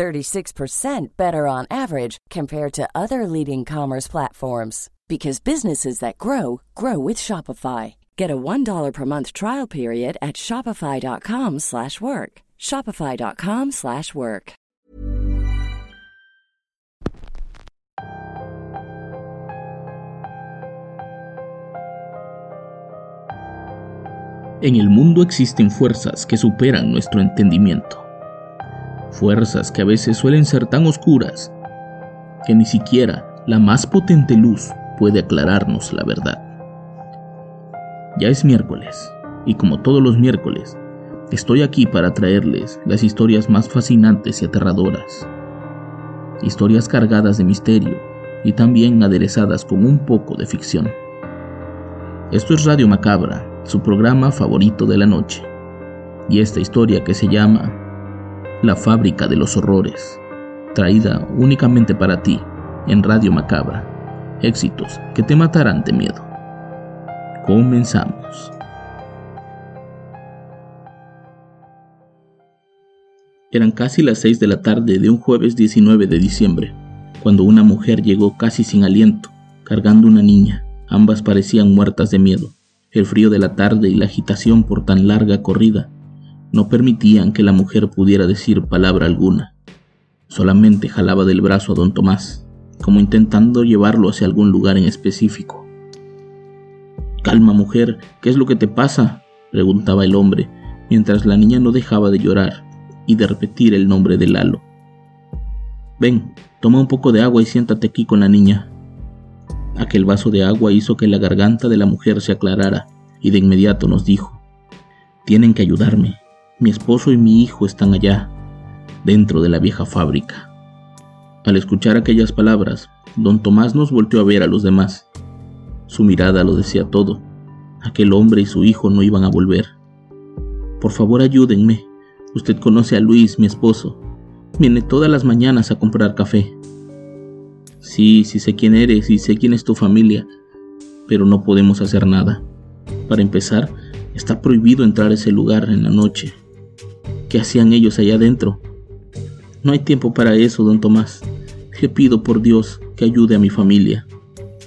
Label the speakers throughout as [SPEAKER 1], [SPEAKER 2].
[SPEAKER 1] 36% better on average compared to other leading commerce platforms because businesses that grow grow with Shopify. Get a $1 per month trial period at shopify.com/work. shopify.com/work.
[SPEAKER 2] En el mundo existen fuerzas que superan nuestro entendimiento. Fuerzas que a veces suelen ser tan oscuras que ni siquiera la más potente luz puede aclararnos la verdad. Ya es miércoles, y como todos los miércoles, estoy aquí para traerles las historias más fascinantes y aterradoras. Historias cargadas de misterio y también aderezadas con un poco de ficción. Esto es Radio Macabra, su programa favorito de la noche. Y esta historia que se llama La fábrica de los horrores, traída únicamente para ti en Radio Macabra éxitos que te matarán de miedo. Comenzamos. Eran casi las 6 de la tarde de un jueves 19 de diciembre, cuando una mujer llegó casi sin aliento, cargando una niña. Ambas parecían muertas de miedo. El frío de la tarde y la agitación por tan larga corrida no permitían que la mujer pudiera decir palabra alguna. Solamente jalaba del brazo a don Tomás, como intentando llevarlo hacia algún lugar en específico. Calma, mujer, ¿qué es lo que te pasa? preguntaba el hombre, mientras la niña no dejaba de llorar y de repetir el nombre de Lalo. Ven, toma un poco de agua y siéntate aquí con la niña. Aquel vaso de agua hizo que la garganta de la mujer se aclarara y de inmediato nos dijo, Tienen que ayudarme. Mi esposo y mi hijo están allá, dentro de la vieja fábrica. Al escuchar aquellas palabras, don Tomás nos volteó a ver a los demás. Su mirada lo decía todo. Aquel hombre y su hijo no iban a volver. Por favor ayúdenme. Usted conoce a Luis, mi esposo. Viene todas las mañanas a comprar café. Sí, sí sé quién eres y sé quién es tu familia, pero no podemos hacer nada. Para empezar, está prohibido entrar a ese lugar en la noche. ¿Qué hacían ellos allá adentro? No hay tiempo para eso, don Tomás. Le pido por Dios que ayude a mi familia.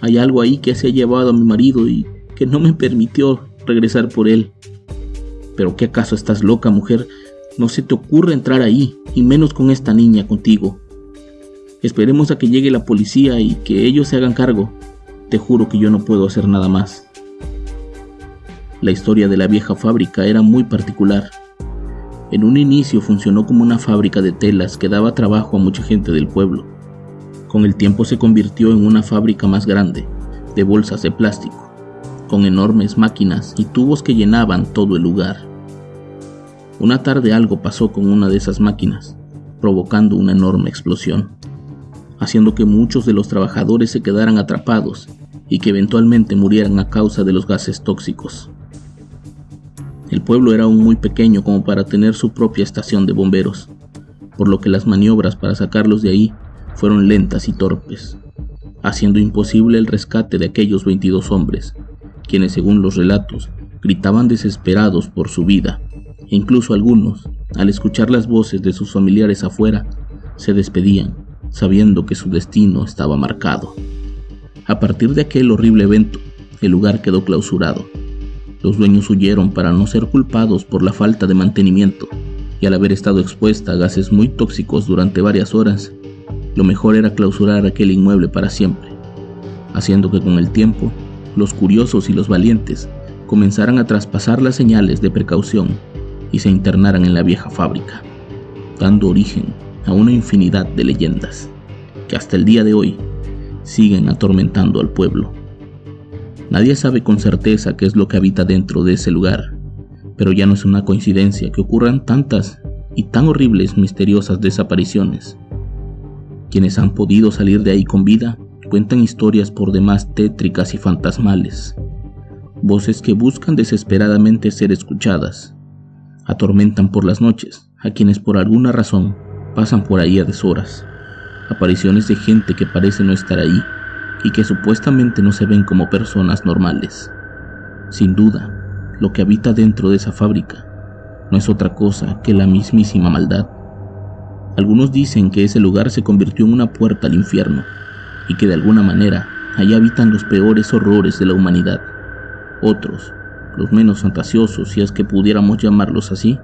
[SPEAKER 2] Hay algo ahí que se ha llevado a mi marido y que no me permitió regresar por él. Pero ¿qué acaso estás loca, mujer? No se te ocurre entrar ahí, y menos con esta niña contigo. Esperemos a que llegue la policía y que ellos se hagan cargo. Te juro que yo no puedo hacer nada más. La historia de la vieja fábrica era muy particular. En un inicio funcionó como una fábrica de telas que daba trabajo a mucha gente del pueblo. Con el tiempo se convirtió en una fábrica más grande, de bolsas de plástico, con enormes máquinas y tubos que llenaban todo el lugar. Una tarde algo pasó con una de esas máquinas, provocando una enorme explosión, haciendo que muchos de los trabajadores se quedaran atrapados y que eventualmente murieran a causa de los gases tóxicos. El pueblo era aún muy pequeño como para tener su propia estación de bomberos, por lo que las maniobras para sacarlos de ahí fueron lentas y torpes, haciendo imposible el rescate de aquellos 22 hombres, quienes según los relatos gritaban desesperados por su vida, e incluso algunos, al escuchar las voces de sus familiares afuera, se despedían, sabiendo que su destino estaba marcado. A partir de aquel horrible evento, el lugar quedó clausurado los dueños huyeron para no ser culpados por la falta de mantenimiento y al haber estado expuesta a gases muy tóxicos durante varias horas, lo mejor era clausurar aquel inmueble para siempre, haciendo que con el tiempo los curiosos y los valientes comenzaran a traspasar las señales de precaución y se internaran en la vieja fábrica, dando origen a una infinidad de leyendas que hasta el día de hoy siguen atormentando al pueblo. Nadie sabe con certeza qué es lo que habita dentro de ese lugar, pero ya no es una coincidencia que ocurran tantas y tan horribles misteriosas desapariciones. Quienes han podido salir de ahí con vida cuentan historias por demás tétricas y fantasmales, voces que buscan desesperadamente ser escuchadas, atormentan por las noches a quienes por alguna razón pasan por ahí a deshoras, apariciones de gente que parece no estar ahí y que supuestamente no se ven como personas normales. Sin duda, lo que habita dentro de esa fábrica no es otra cosa que la mismísima maldad. Algunos dicen que ese lugar se convirtió en una puerta al infierno y que de alguna manera allí habitan los peores horrores de la humanidad. Otros, los menos fantasiosos, si es que pudiéramos llamarlos así,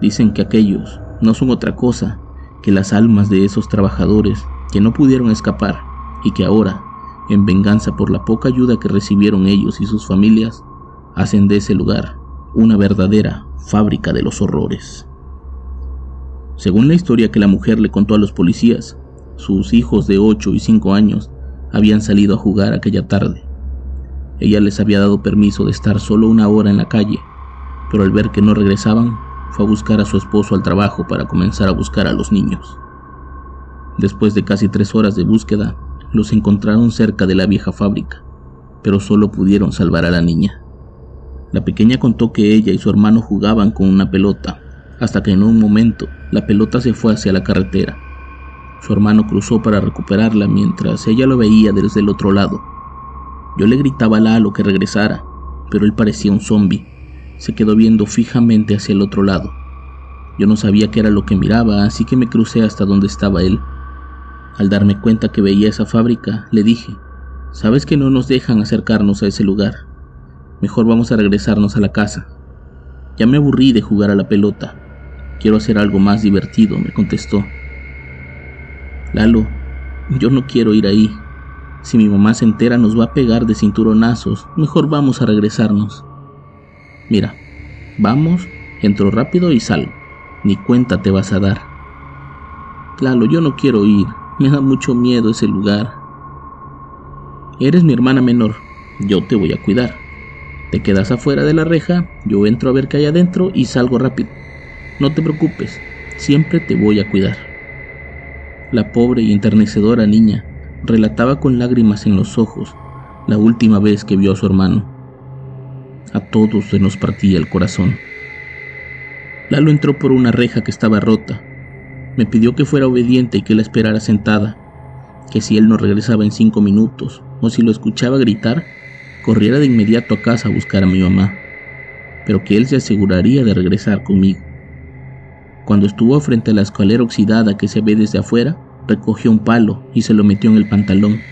[SPEAKER 2] dicen que aquellos no son otra cosa que las almas de esos trabajadores que no pudieron escapar y que ahora, en venganza por la poca ayuda que recibieron ellos y sus familias, hacen de ese lugar una verdadera fábrica de los horrores. Según la historia que la mujer le contó a los policías, sus hijos de 8 y 5 años habían salido a jugar aquella tarde. Ella les había dado permiso de estar solo una hora en la calle, pero al ver que no regresaban, fue a buscar a su esposo al trabajo para comenzar a buscar a los niños. Después de casi tres horas de búsqueda, los encontraron cerca de la vieja fábrica, pero solo pudieron salvar a la niña. La pequeña contó que ella y su hermano jugaban con una pelota, hasta que en un momento la pelota se fue hacia la carretera. Su hermano cruzó para recuperarla mientras ella lo veía desde el otro lado. Yo le gritaba a Lalo que regresara, pero él parecía un zombi. Se quedó viendo fijamente hacia el otro lado. Yo no sabía qué era lo que miraba, así que me crucé hasta donde estaba él. Al darme cuenta que veía esa fábrica, le dije, Sabes que no nos dejan acercarnos a ese lugar. Mejor vamos a regresarnos a la casa. Ya me aburrí de jugar a la pelota. Quiero hacer algo más divertido, me contestó. Lalo, yo no quiero ir ahí. Si mi mamá se entera nos va a pegar de cinturonazos. Mejor vamos a regresarnos. Mira, vamos, entro rápido y salgo. Ni cuenta te vas a dar. Lalo, yo no quiero ir. Me da mucho miedo ese lugar. Eres mi hermana menor. Yo te voy a cuidar. Te quedas afuera de la reja, yo entro a ver qué hay adentro y salgo rápido. No te preocupes, siempre te voy a cuidar. La pobre y enternecedora niña relataba con lágrimas en los ojos la última vez que vio a su hermano. A todos se nos partía el corazón. Lalo entró por una reja que estaba rota. Me pidió que fuera obediente y que la esperara sentada, que si él no regresaba en cinco minutos o si lo escuchaba gritar, corriera de inmediato a casa a buscar a mi mamá, pero que él se aseguraría de regresar conmigo. Cuando estuvo frente a la escalera oxidada que se ve desde afuera, recogió un palo y se lo metió en el pantalón.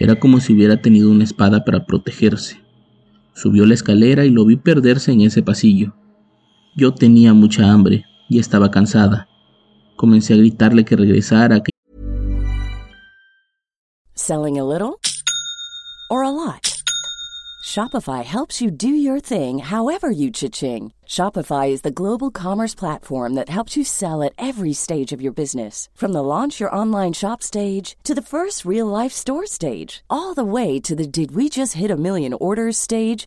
[SPEAKER 2] Era como si hubiera tenido una espada para protegerse. Subió la escalera y lo vi perderse en ese pasillo. Yo tenía mucha hambre y estaba cansada. Comencé a gritarle que regresara. Que...
[SPEAKER 1] Selling a little or a lot. Shopify helps you do your thing however you cha-ching. Shopify is the global commerce platform that helps you sell at every stage of your business. From the launch your online shop stage to the first real life store stage, all the way to the did we just hit a million orders stage.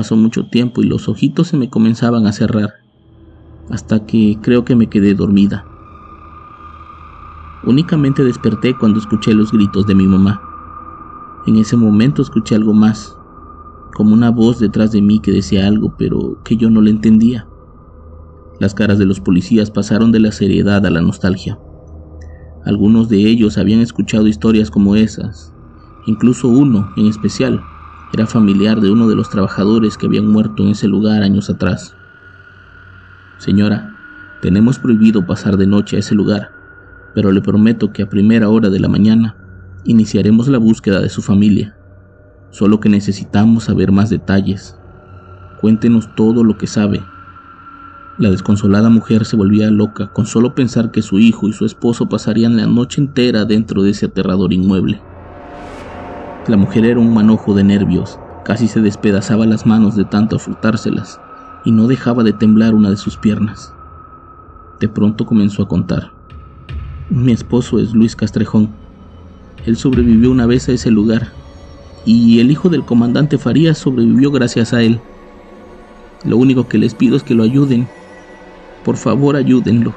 [SPEAKER 2] Pasó mucho tiempo y los ojitos se me comenzaban a cerrar, hasta que creo que me quedé dormida. Únicamente desperté cuando escuché los gritos de mi mamá. En ese momento escuché algo más, como una voz detrás de mí que decía algo, pero que yo no le entendía. Las caras de los policías pasaron de la seriedad a la nostalgia. Algunos de ellos habían escuchado historias como esas. Incluso uno, en especial, era familiar de uno de los trabajadores que habían muerto en ese lugar años atrás. Señora, tenemos prohibido pasar de noche a ese lugar, pero le prometo que a primera hora de la mañana iniciaremos la búsqueda de su familia. Solo que necesitamos saber más detalles. Cuéntenos todo lo que sabe. La desconsolada mujer se volvía loca con solo pensar que su hijo y su esposo pasarían la noche entera dentro de ese aterrador inmueble. La mujer era un manojo de nervios Casi se despedazaba las manos de tanto frutárselas y no dejaba de temblar una de sus piernas. De pronto comenzó a contar. Mi esposo es Luis Castrejón. Él sobrevivió una vez a ese lugar y el hijo del comandante Farías sobrevivió gracias a él. Lo único que les pido es que lo ayuden. Por favor, ayúdenlo,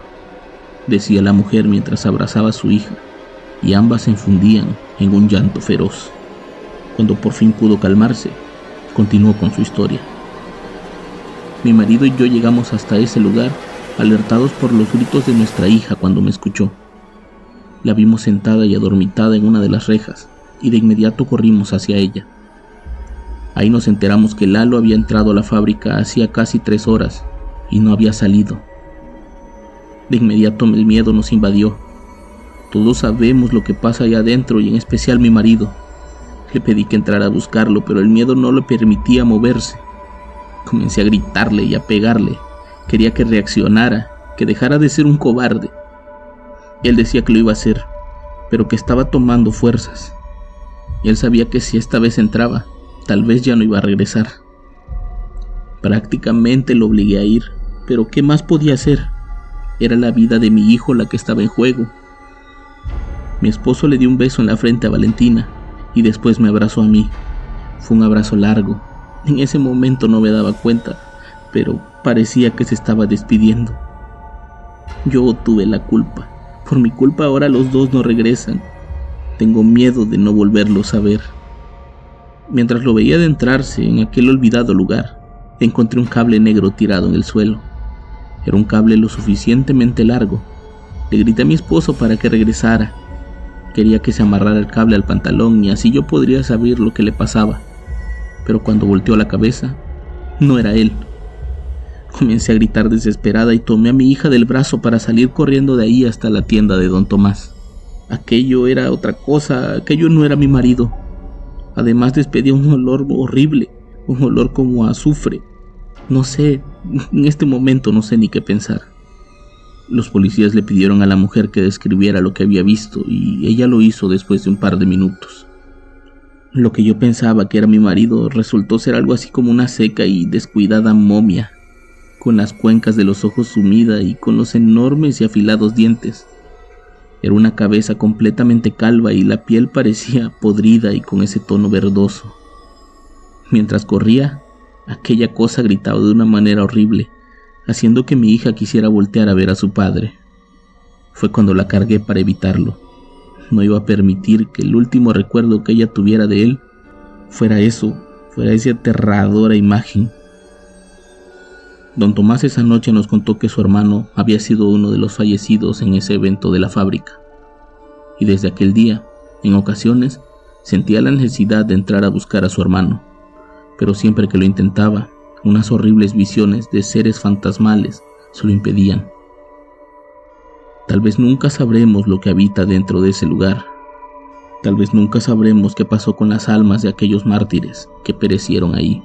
[SPEAKER 2] decía la mujer mientras abrazaba a su hija, y ambas se infundían en un llanto feroz. Cuando por fin pudo calmarse, continuó con su historia. Mi marido y yo llegamos hasta ese lugar alertados por los gritos de nuestra hija cuando me escuchó. La vimos sentada y adormitada en una de las rejas y de inmediato corrimos hacia ella. Ahí nos enteramos que Lalo había entrado a la fábrica hacía casi tres horas y no había salido. De inmediato el miedo nos invadió. Todos sabemos lo que pasa allá adentro y en especial mi marido. Le pedí que entrara a buscarlo, pero el miedo no le permitía moverse. Comencé a gritarle y a pegarle. Quería que reaccionara, que dejara de ser un cobarde. Él decía que lo iba a hacer, pero que estaba tomando fuerzas. Y él sabía que si esta vez entraba, tal vez ya no iba a regresar. Prácticamente lo obligué a ir, pero ¿qué más podía hacer? Era la vida de mi hijo la que estaba en juego. Mi esposo le dio un beso en la frente a Valentina y después me abrazó a mí. Fue un abrazo largo, en ese momento no me daba cuenta, pero parecía que se estaba despidiendo. Yo tuve la culpa. Por mi culpa ahora los dos no regresan. Tengo miedo de no volverlos a ver. Mientras lo veía adentrarse en aquel olvidado lugar, encontré un cable negro tirado en el suelo. Era un cable lo suficientemente largo. Le grité a mi esposo para que regresara. Quería que se amarrara el cable al pantalón y así yo podría saber lo que le pasaba pero cuando volteó la cabeza, no era él. Comencé a gritar desesperada y tomé a mi hija del brazo para salir corriendo de ahí hasta la tienda de don Tomás. Aquello era otra cosa, aquello no era mi marido. Además despedía un olor horrible, un olor como azufre. No sé, en este momento no sé ni qué pensar. Los policías le pidieron a la mujer que describiera lo que había visto y ella lo hizo después de un par de minutos. Lo que yo pensaba que era mi marido resultó ser algo así como una seca y descuidada momia, con las cuencas de los ojos sumida y con los enormes y afilados dientes. Era una cabeza completamente calva y la piel parecía podrida y con ese tono verdoso. Mientras corría, aquella cosa gritaba de una manera horrible, haciendo que mi hija quisiera voltear a ver a su padre. Fue cuando la cargué para evitarlo no iba a permitir que el último recuerdo que ella tuviera de él fuera eso, fuera esa aterradora imagen. Don Tomás esa noche nos contó que su hermano había sido uno de los fallecidos en ese evento de la fábrica. Y desde aquel día, en ocasiones, sentía la necesidad de entrar a buscar a su hermano, pero siempre que lo intentaba, unas horribles visiones de seres fantasmales se lo impedían. Tal vez nunca sabremos lo que habita dentro de ese lugar. Tal vez nunca sabremos qué pasó con las almas de aquellos mártires que perecieron ahí.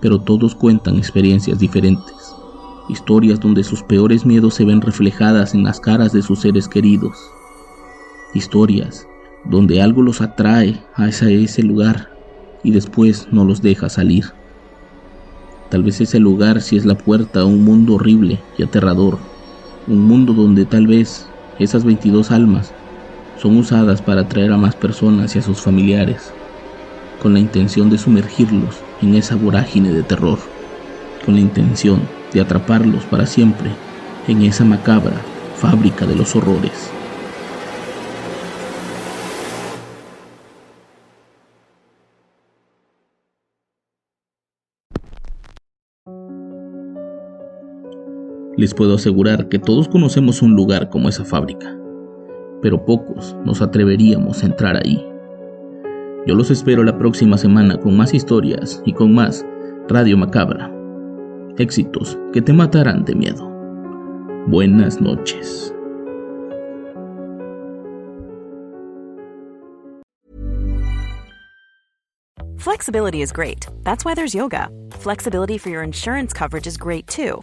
[SPEAKER 2] Pero todos cuentan experiencias diferentes, historias donde sus peores miedos se ven reflejadas en las caras de sus seres queridos. Historias donde algo los atrae a ese, lugar y después no los deja salir. Tal vez ese lugar sí es la puerta a un mundo horrible y aterrador un mundo donde tal vez esas 22 almas son usadas para atraer a más personas y a sus familiares, con la intención de sumergirlos en esa vorágine de terror, con la intención de atraparlos para siempre en esa macabra fábrica de los horrores. Les puedo asegurar que todos conocemos un lugar como esa fábrica, pero pocos nos atreveríamos a entrar ahí. Yo los espero la próxima semana con más historias y con más Radio Macabra. Éxitos que te matarán de miedo. Buenas noches.
[SPEAKER 3] Flexibility is great. That's why there's yoga. Flexibility for your insurance coverage is great too.